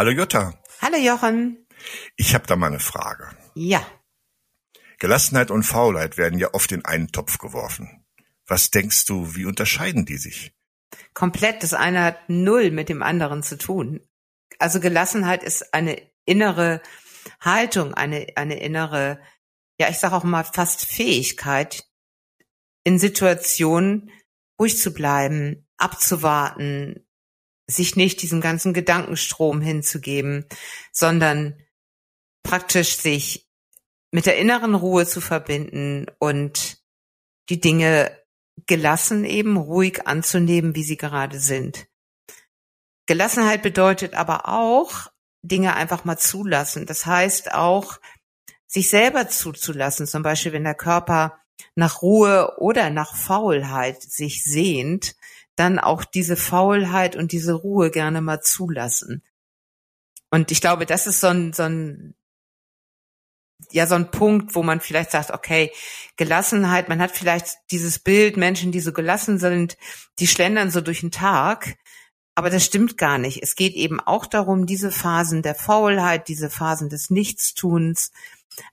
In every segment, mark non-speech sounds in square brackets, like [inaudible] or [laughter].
Hallo Jutta. Hallo Jochen. Ich habe da mal eine Frage. Ja. Gelassenheit und Faulheit werden ja oft in einen Topf geworfen. Was denkst du, wie unterscheiden die sich? Komplett. Das eine hat null mit dem anderen zu tun. Also Gelassenheit ist eine innere Haltung, eine, eine innere, ja, ich sage auch mal fast Fähigkeit, in Situationen ruhig zu bleiben, abzuwarten, sich nicht diesem ganzen Gedankenstrom hinzugeben, sondern praktisch sich mit der inneren Ruhe zu verbinden und die Dinge gelassen eben ruhig anzunehmen, wie sie gerade sind. Gelassenheit bedeutet aber auch, Dinge einfach mal zulassen. Das heißt auch, sich selber zuzulassen, zum Beispiel wenn der Körper nach Ruhe oder nach Faulheit sich sehnt, dann auch diese Faulheit und diese Ruhe gerne mal zulassen. Und ich glaube, das ist so ein, so ein, ja, so ein Punkt, wo man vielleicht sagt, okay, Gelassenheit, man hat vielleicht dieses Bild, Menschen, die so gelassen sind, die schlendern so durch den Tag. Aber das stimmt gar nicht. Es geht eben auch darum, diese Phasen der Faulheit, diese Phasen des Nichtstuns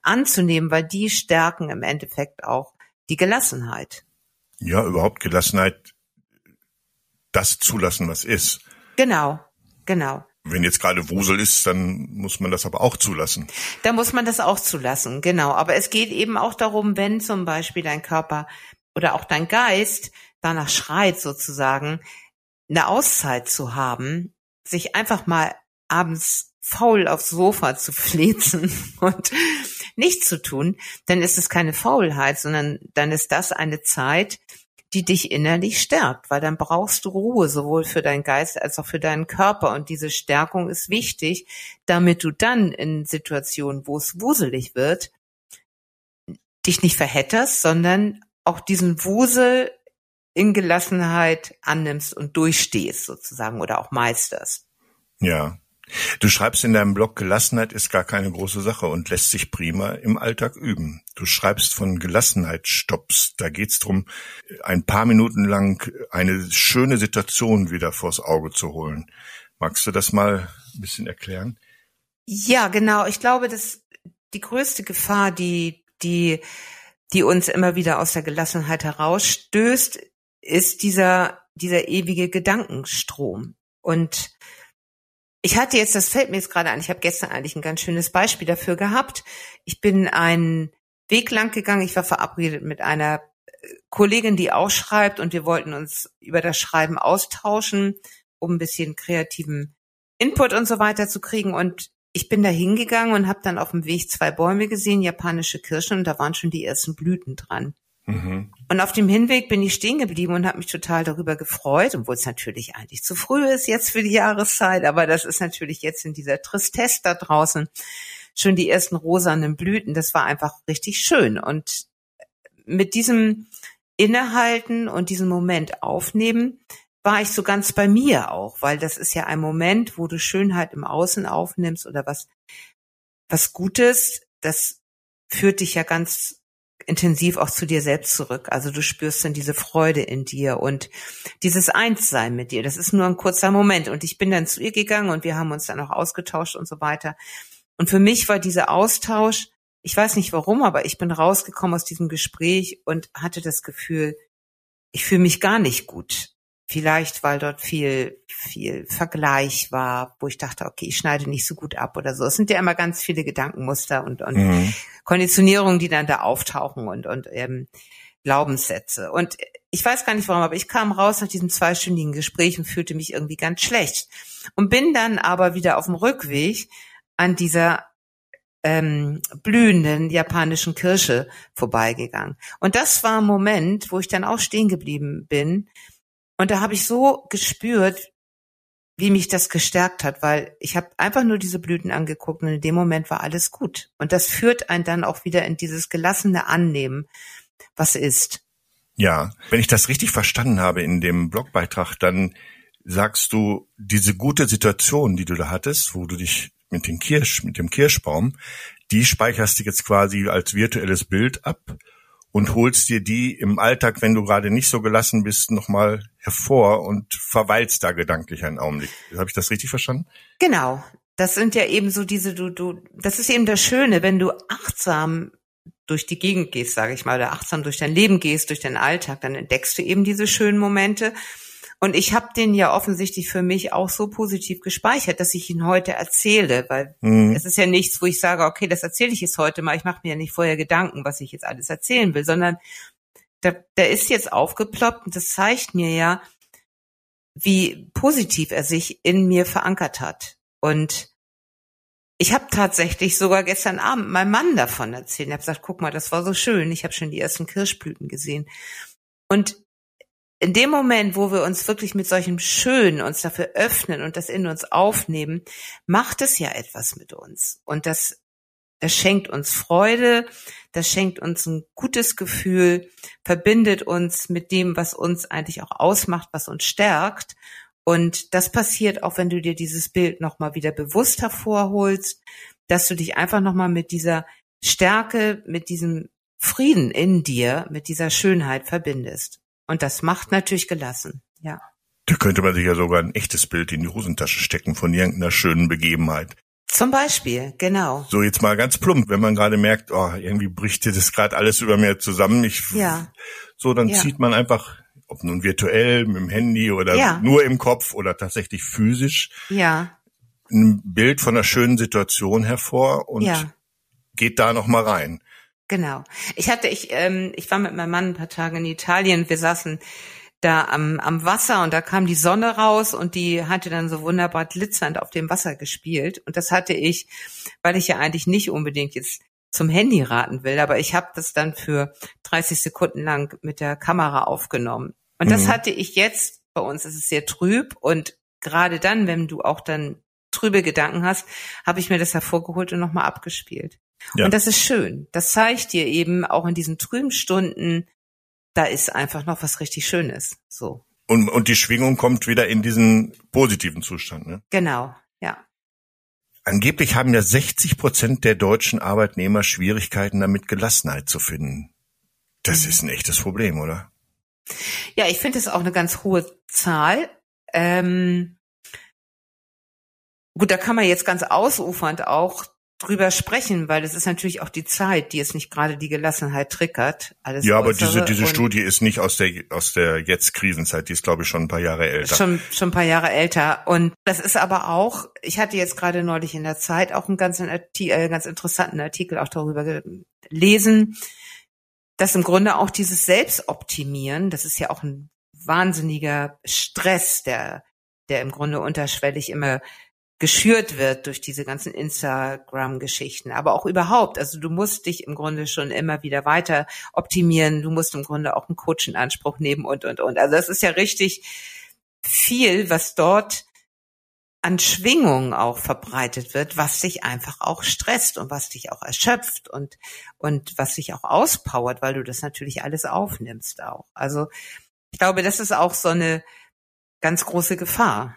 anzunehmen, weil die stärken im Endeffekt auch die Gelassenheit. Ja, überhaupt Gelassenheit das zulassen, was ist. Genau, genau. Wenn jetzt gerade Wusel ist, dann muss man das aber auch zulassen. Da muss man das auch zulassen, genau. Aber es geht eben auch darum, wenn zum Beispiel dein Körper oder auch dein Geist danach schreit sozusagen, eine Auszeit zu haben, sich einfach mal abends faul aufs Sofa zu flezen [laughs] und nichts zu tun, dann ist es keine Faulheit, sondern dann ist das eine Zeit, die dich innerlich stärkt, weil dann brauchst du Ruhe, sowohl für deinen Geist als auch für deinen Körper. Und diese Stärkung ist wichtig, damit du dann in Situationen, wo es wuselig wird, dich nicht verhetterst, sondern auch diesen Wusel in Gelassenheit annimmst und durchstehst sozusagen oder auch meisterst. Ja, Du schreibst in deinem Blog, Gelassenheit ist gar keine große Sache und lässt sich prima im Alltag üben. Du schreibst von Gelassenheitsstopps. Da geht's drum, ein paar Minuten lang eine schöne Situation wieder vors Auge zu holen. Magst du das mal ein bisschen erklären? Ja, genau. Ich glaube, dass die größte Gefahr, die, die, die uns immer wieder aus der Gelassenheit herausstößt, ist dieser, dieser ewige Gedankenstrom. Und ich hatte jetzt, das fällt mir jetzt gerade an, ich habe gestern eigentlich ein ganz schönes Beispiel dafür gehabt. Ich bin einen Weg lang gegangen, ich war verabredet mit einer äh, Kollegin, die auch schreibt und wir wollten uns über das Schreiben austauschen, um ein bisschen kreativen Input und so weiter zu kriegen. Und ich bin da hingegangen und habe dann auf dem Weg zwei Bäume gesehen, japanische Kirschen, und da waren schon die ersten Blüten dran. Mhm. Und auf dem Hinweg bin ich stehen geblieben und habe mich total darüber gefreut, obwohl es natürlich eigentlich zu früh ist jetzt für die Jahreszeit, aber das ist natürlich jetzt in dieser Tristesse da draußen schon die ersten rosanen Blüten. Das war einfach richtig schön. Und mit diesem Innehalten und diesem Moment aufnehmen, war ich so ganz bei mir auch, weil das ist ja ein Moment, wo du Schönheit im Außen aufnimmst oder was, was Gutes, das führt dich ja ganz intensiv auch zu dir selbst zurück. Also du spürst dann diese Freude in dir und dieses Einssein mit dir. Das ist nur ein kurzer Moment. Und ich bin dann zu ihr gegangen und wir haben uns dann auch ausgetauscht und so weiter. Und für mich war dieser Austausch, ich weiß nicht warum, aber ich bin rausgekommen aus diesem Gespräch und hatte das Gefühl, ich fühle mich gar nicht gut. Vielleicht, weil dort viel, viel Vergleich war, wo ich dachte, okay, ich schneide nicht so gut ab oder so. Es sind ja immer ganz viele Gedankenmuster und, und mhm. Konditionierungen, die dann da auftauchen und, und ähm, Glaubenssätze. Und ich weiß gar nicht warum, aber ich kam raus nach diesem zweistündigen Gespräch und fühlte mich irgendwie ganz schlecht. Und bin dann aber wieder auf dem Rückweg an dieser ähm, blühenden japanischen Kirsche vorbeigegangen. Und das war ein Moment, wo ich dann auch stehen geblieben bin und da habe ich so gespürt, wie mich das gestärkt hat, weil ich habe einfach nur diese Blüten angeguckt und in dem Moment war alles gut. Und das führt einen dann auch wieder in dieses gelassene Annehmen, was ist. Ja, wenn ich das richtig verstanden habe in dem Blogbeitrag, dann sagst du, diese gute Situation, die du da hattest, wo du dich mit dem Kirsch, mit dem Kirschbaum, die speicherst du jetzt quasi als virtuelles Bild ab und holst dir die im Alltag, wenn du gerade nicht so gelassen bist, nochmal hervor und verweilst da gedanklich einen Augenblick. Habe ich das richtig verstanden? Genau. das sind ja eben so diese, du, du, das ist eben das Schöne, wenn du achtsam durch die Gegend gehst, sage ich mal, oder achtsam durch dein Leben gehst, durch deinen Alltag, dann entdeckst du eben diese schönen Momente. Und ich habe den ja offensichtlich für mich auch so positiv gespeichert, dass ich ihn heute erzähle, weil mhm. es ist ja nichts, wo ich sage, okay, das erzähle ich jetzt heute mal. Ich mache mir ja nicht vorher Gedanken, was ich jetzt alles erzählen will, sondern der, der ist jetzt aufgeploppt und das zeigt mir ja, wie positiv er sich in mir verankert hat. Und ich habe tatsächlich sogar gestern Abend meinem Mann davon erzählt. Ich habe gesagt, guck mal, das war so schön. Ich habe schon die ersten Kirschblüten gesehen. Und in dem Moment, wo wir uns wirklich mit solchem Schön uns dafür öffnen und das in uns aufnehmen, macht es ja etwas mit uns. Und das, das schenkt uns Freude, das schenkt uns ein gutes Gefühl, verbindet uns mit dem, was uns eigentlich auch ausmacht, was uns stärkt. Und das passiert auch, wenn du dir dieses Bild nochmal wieder bewusst hervorholst, dass du dich einfach nochmal mit dieser Stärke, mit diesem Frieden in dir, mit dieser Schönheit verbindest. Und das macht natürlich gelassen, ja. Da könnte man sich ja sogar ein echtes Bild in die Hosentasche stecken von irgendeiner schönen Begebenheit. Zum Beispiel, genau. So jetzt mal ganz plump, wenn man gerade merkt, oh, irgendwie bricht das gerade alles über mir zusammen. Ich, ja. So, dann ja. zieht man einfach ob nun virtuell, mit dem Handy oder ja. nur im Kopf oder tatsächlich physisch, ja. ein Bild von einer schönen Situation hervor und ja. geht da noch mal rein. Genau. Ich hatte, ich, ähm, ich war mit meinem Mann ein paar Tage in Italien. Wir saßen da am, am Wasser und da kam die Sonne raus und die hatte dann so wunderbar glitzernd auf dem Wasser gespielt. Und das hatte ich, weil ich ja eigentlich nicht unbedingt jetzt zum Handy raten will, aber ich habe das dann für 30 Sekunden lang mit der Kamera aufgenommen. Und das mhm. hatte ich jetzt, bei uns ist es sehr trüb und gerade dann, wenn du auch dann trübe Gedanken hast, habe ich mir das hervorgeholt und nochmal abgespielt. Ja. Und das ist schön. Das zeigt dir eben auch in diesen trüben Stunden, da ist einfach noch was richtig Schönes. So. Und, und die Schwingung kommt wieder in diesen positiven Zustand, ne? Genau, ja. Angeblich haben ja 60 Prozent der deutschen Arbeitnehmer Schwierigkeiten damit, Gelassenheit zu finden. Das mhm. ist ein echtes Problem, oder? Ja, ich finde es auch eine ganz hohe Zahl. Ähm, gut, da kann man jetzt ganz ausufernd auch drüber sprechen, weil es ist natürlich auch die Zeit, die es nicht gerade die Gelassenheit triggert. Alles ja, aber diese, diese Studie ist nicht aus der, aus der jetzt Krisenzeit, die ist glaube ich schon ein paar Jahre älter. Schon, schon ein paar Jahre älter. Und das ist aber auch, ich hatte jetzt gerade neulich in der Zeit auch einen ganz, äh, ganz interessanten Artikel auch darüber gelesen, dass im Grunde auch dieses Selbstoptimieren, das ist ja auch ein wahnsinniger Stress, der, der im Grunde unterschwellig immer geschürt wird durch diese ganzen Instagram-Geschichten, aber auch überhaupt. Also du musst dich im Grunde schon immer wieder weiter optimieren. Du musst im Grunde auch einen Coach in Anspruch nehmen und, und, und. Also das ist ja richtig viel, was dort an Schwingungen auch verbreitet wird, was dich einfach auch stresst und was dich auch erschöpft und, und was dich auch auspowert, weil du das natürlich alles aufnimmst auch. Also ich glaube, das ist auch so eine ganz große Gefahr.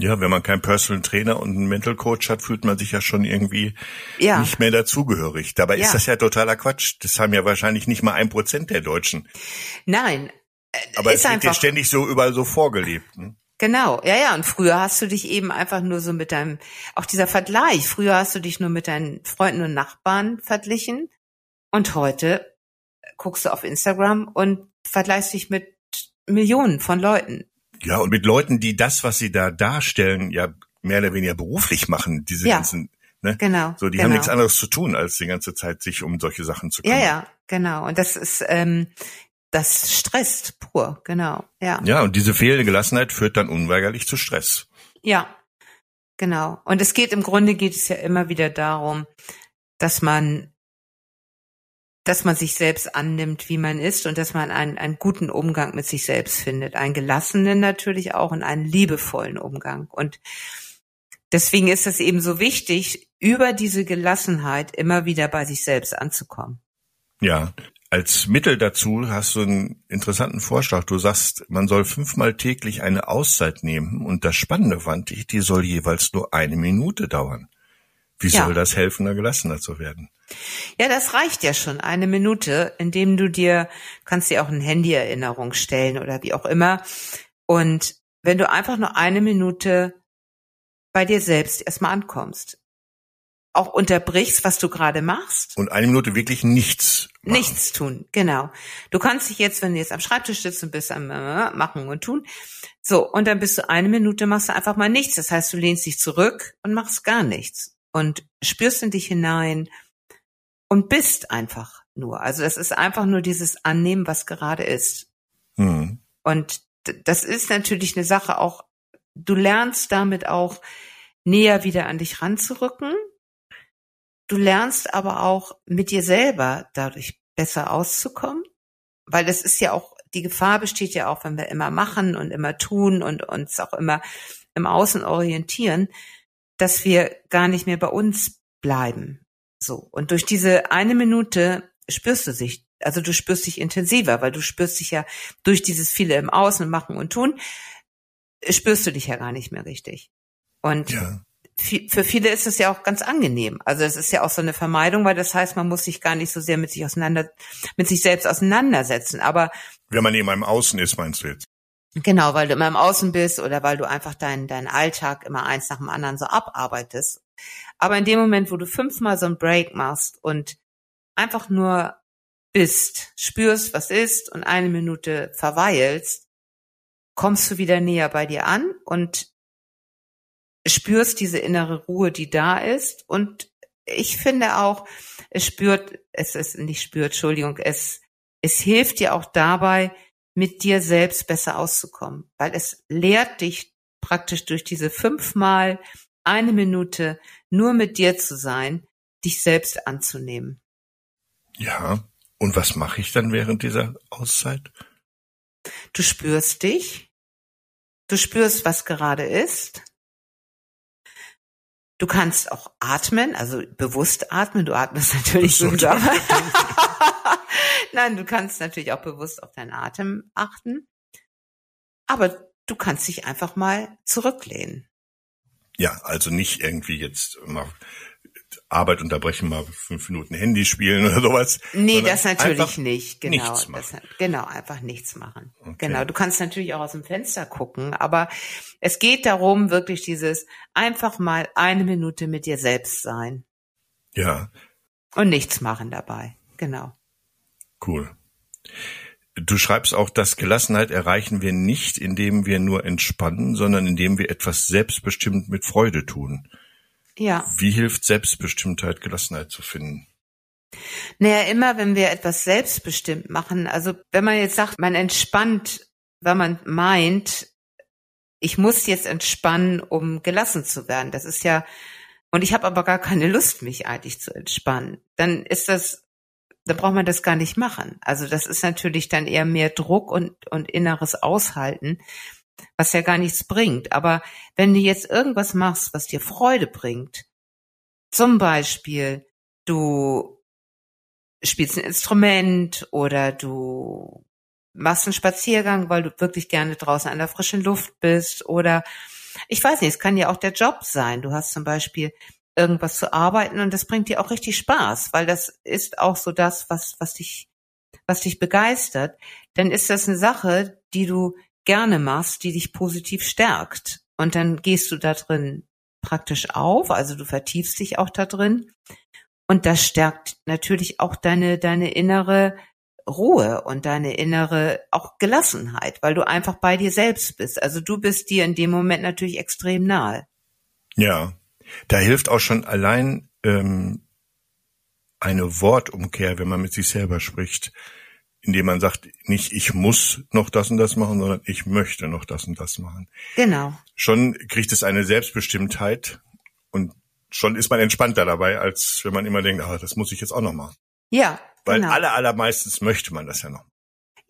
Ja, wenn man keinen Personal Trainer und einen Mental Coach hat, fühlt man sich ja schon irgendwie ja. nicht mehr dazugehörig. Dabei ja. ist das ja totaler Quatsch. Das haben ja wahrscheinlich nicht mal ein Prozent der Deutschen. Nein. Äh, Aber es wird dir ständig so überall so vorgelebt. Ne? Genau, ja, ja. Und früher hast du dich eben einfach nur so mit deinem, auch dieser Vergleich. Früher hast du dich nur mit deinen Freunden und Nachbarn verglichen. Und heute guckst du auf Instagram und vergleichst dich mit Millionen von Leuten. Ja, und mit Leuten, die das, was sie da darstellen, ja mehr oder weniger beruflich machen, diese ja, ganzen, ne? Genau. So, die genau. haben nichts anderes zu tun, als die ganze Zeit sich um solche Sachen zu kümmern. Ja, ja, genau. Und das ist, ähm, das stresst pur, genau, ja. Ja, und diese fehlende Gelassenheit führt dann unweigerlich zu Stress. Ja, genau. Und es geht im Grunde geht es ja immer wieder darum, dass man, dass man sich selbst annimmt, wie man ist und dass man einen, einen guten Umgang mit sich selbst findet. Einen gelassenen natürlich auch und einen liebevollen Umgang. Und deswegen ist es eben so wichtig, über diese Gelassenheit immer wieder bei sich selbst anzukommen. Ja, als Mittel dazu hast du einen interessanten Vorschlag. Du sagst, man soll fünfmal täglich eine Auszeit nehmen und das Spannende fand ich, die soll jeweils nur eine Minute dauern. Wie ja. soll das helfen, da gelassener zu werden? Ja, das reicht ja schon, eine Minute, indem du dir, kannst dir auch eine Handy-Erinnerung stellen oder wie auch immer. Und wenn du einfach nur eine Minute bei dir selbst erstmal ankommst. Auch unterbrichst, was du gerade machst. Und eine Minute wirklich nichts machen. Nichts tun, genau. Du kannst dich jetzt, wenn du jetzt am Schreibtisch sitzt und bist am äh, Machen und Tun, so, und dann bist du eine Minute, machst du einfach mal nichts. Das heißt, du lehnst dich zurück und machst gar nichts und spürst in dich hinein und bist einfach nur. Also das ist einfach nur dieses Annehmen, was gerade ist. Hm. Und das ist natürlich eine Sache auch, du lernst damit auch näher wieder an dich ranzurücken. Du lernst aber auch mit dir selber dadurch besser auszukommen, weil das ist ja auch, die Gefahr besteht ja auch, wenn wir immer machen und immer tun und uns auch immer im Außen orientieren, dass wir gar nicht mehr bei uns bleiben. So. Und durch diese eine Minute spürst du sich, also du spürst dich intensiver, weil du spürst dich ja durch dieses viele im Außen machen und tun, spürst du dich ja gar nicht mehr richtig. Und Ja. für viele ist es ja auch ganz angenehm. Also es ist ja auch so eine Vermeidung, weil das heißt, man muss sich gar nicht so sehr mit sich auseinander, mit sich selbst auseinandersetzen. Aber Wenn man eben im Außen ist, meinst du jetzt? Genau, weil du immer im Außen bist oder weil du einfach deinen deinen Alltag immer eins nach dem anderen so abarbeitest. Aber in dem Moment, wo du fünfmal so einen Break machst und einfach nur bist, spürst, was ist und eine Minute verweilst, kommst du wieder näher bei dir an und spürst diese innere Ruhe, die da ist. Und ich finde auch, es spürt, es ist nicht spürt, Entschuldigung, es, es hilft dir auch dabei, mit dir selbst besser auszukommen, weil es lehrt dich praktisch durch diese fünfmal eine Minute nur mit dir zu sein, dich selbst anzunehmen. Ja. Und was mache ich dann während dieser Auszeit? Du spürst dich, du spürst, was gerade ist. Du kannst auch atmen, also bewusst atmen. Du atmest [laughs] natürlich so, so dabei. Nein, du kannst natürlich auch bewusst auf deinen Atem achten. Aber du kannst dich einfach mal zurücklehnen. Ja, also nicht irgendwie jetzt mal Arbeit unterbrechen, mal fünf Minuten Handy spielen [laughs] oder sowas. Nee, das natürlich nicht. Genau, nichts machen. das, genau, einfach nichts machen. Okay. Genau, du kannst natürlich auch aus dem Fenster gucken, aber es geht darum, wirklich dieses einfach mal eine Minute mit dir selbst sein Ja, und nichts machen dabei. Genau. Cool. Du schreibst auch, dass Gelassenheit erreichen wir nicht, indem wir nur entspannen, sondern indem wir etwas selbstbestimmt mit Freude tun. Ja. Wie hilft Selbstbestimmtheit, Gelassenheit zu finden? Naja, immer wenn wir etwas selbstbestimmt machen, also wenn man jetzt sagt, man entspannt, weil man meint, ich muss jetzt entspannen, um gelassen zu werden. Das ist ja, und ich habe aber gar keine Lust, mich eigentlich zu entspannen. Dann ist das, dann braucht man das gar nicht machen. Also das ist natürlich dann eher mehr Druck und, und inneres Aushalten, was ja gar nichts bringt. Aber wenn du jetzt irgendwas machst, was dir Freude bringt, zum Beispiel, du spielst ein Instrument oder du machst einen Spaziergang, weil du wirklich gerne draußen an der frischen Luft bist oder ich weiß nicht, es kann ja auch der Job sein. Du hast zum Beispiel irgendwas zu arbeiten und das bringt dir auch richtig Spaß, weil das ist auch so das, was, was dich, was dich begeistert. Dann ist das eine Sache, die du gerne machst, die dich positiv stärkt. Und dann gehst du da drin praktisch auf, also du vertiefst dich auch da drin. Und das stärkt natürlich auch deine, deine innere Ruhe und deine innere auch Gelassenheit, weil du einfach bei dir selbst bist. Also du bist dir in dem Moment natürlich extrem nahe. Ja, da hilft auch schon allein ähm, eine Wortumkehr, wenn man mit sich selber spricht, indem man sagt, nicht ich muss noch das und das machen, sondern ich möchte noch das und das machen. Genau. Schon kriegt es eine Selbstbestimmtheit und schon ist man entspannter dabei, als wenn man immer denkt, ah, das muss ich jetzt auch noch machen. Ja, Weil genau. aller, allermeistens möchte man das ja noch.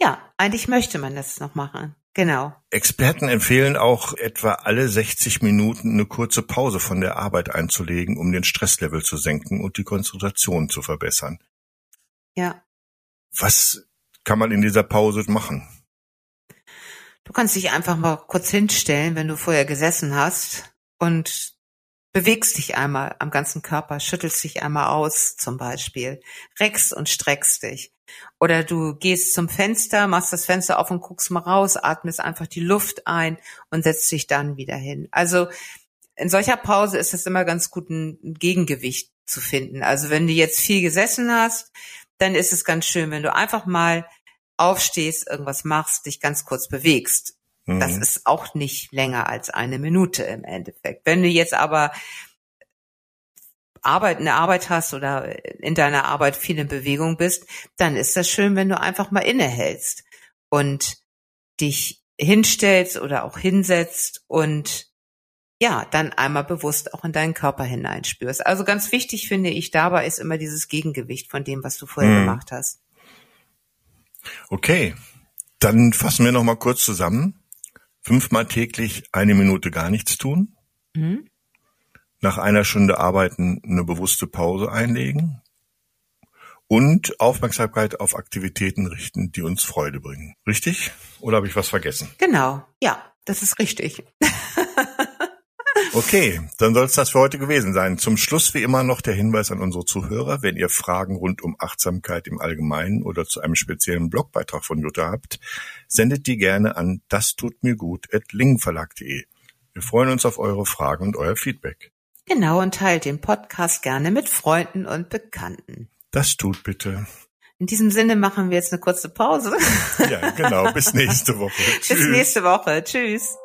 Ja, eigentlich möchte man das noch machen. Genau. Experten empfehlen auch etwa alle 60 Minuten eine kurze Pause von der Arbeit einzulegen, um den Stresslevel zu senken und die Konzentration zu verbessern. Ja. Was kann man in dieser Pause machen? Du kannst dich einfach mal kurz hinstellen, wenn du vorher gesessen hast und bewegst dich einmal am ganzen Körper, schüttelst dich einmal aus zum Beispiel, reckst und streckst dich. Oder du gehst zum Fenster, machst das Fenster auf und guckst mal raus, atmest einfach die Luft ein und setzt dich dann wieder hin. Also in solcher Pause ist es immer ganz gut, ein Gegengewicht zu finden. Also wenn du jetzt viel gesessen hast, dann ist es ganz schön, wenn du einfach mal aufstehst, irgendwas machst, dich ganz kurz bewegst. Mhm. Das ist auch nicht länger als eine Minute im Endeffekt. Wenn du jetzt aber Arbeit, eine Arbeit hast oder in deiner Arbeit viel in Bewegung bist, dann ist das schön, wenn du einfach mal innehältst und dich hinstellst oder auch hinsetzt und ja, dann einmal bewusst auch in deinen Körper hineinspürst. Also ganz wichtig finde ich dabei ist immer dieses Gegengewicht von dem, was du vorher hm. gemacht hast. Okay, dann fassen wir noch mal kurz zusammen. Fünfmal täglich eine Minute gar nichts tun. Mhm. Nach einer Stunde arbeiten eine bewusste Pause einlegen. Und Aufmerksamkeit auf Aktivitäten richten, die uns Freude bringen. Richtig? Oder habe ich was vergessen? Genau, ja, das ist richtig. [laughs] Okay, dann soll es das für heute gewesen sein. Zum Schluss wie immer noch der Hinweis an unsere Zuhörer, wenn ihr Fragen rund um Achtsamkeit im Allgemeinen oder zu einem speziellen Blogbeitrag von Jutta habt, sendet die gerne an das tut mir gut at lingenverlag.de. Wir freuen uns auf eure Fragen und euer Feedback. Genau, und teilt den Podcast gerne mit Freunden und Bekannten. Das tut bitte. In diesem Sinne machen wir jetzt eine kurze Pause. Ja, genau. Bis nächste Woche. [laughs] Bis nächste Woche. Tschüss.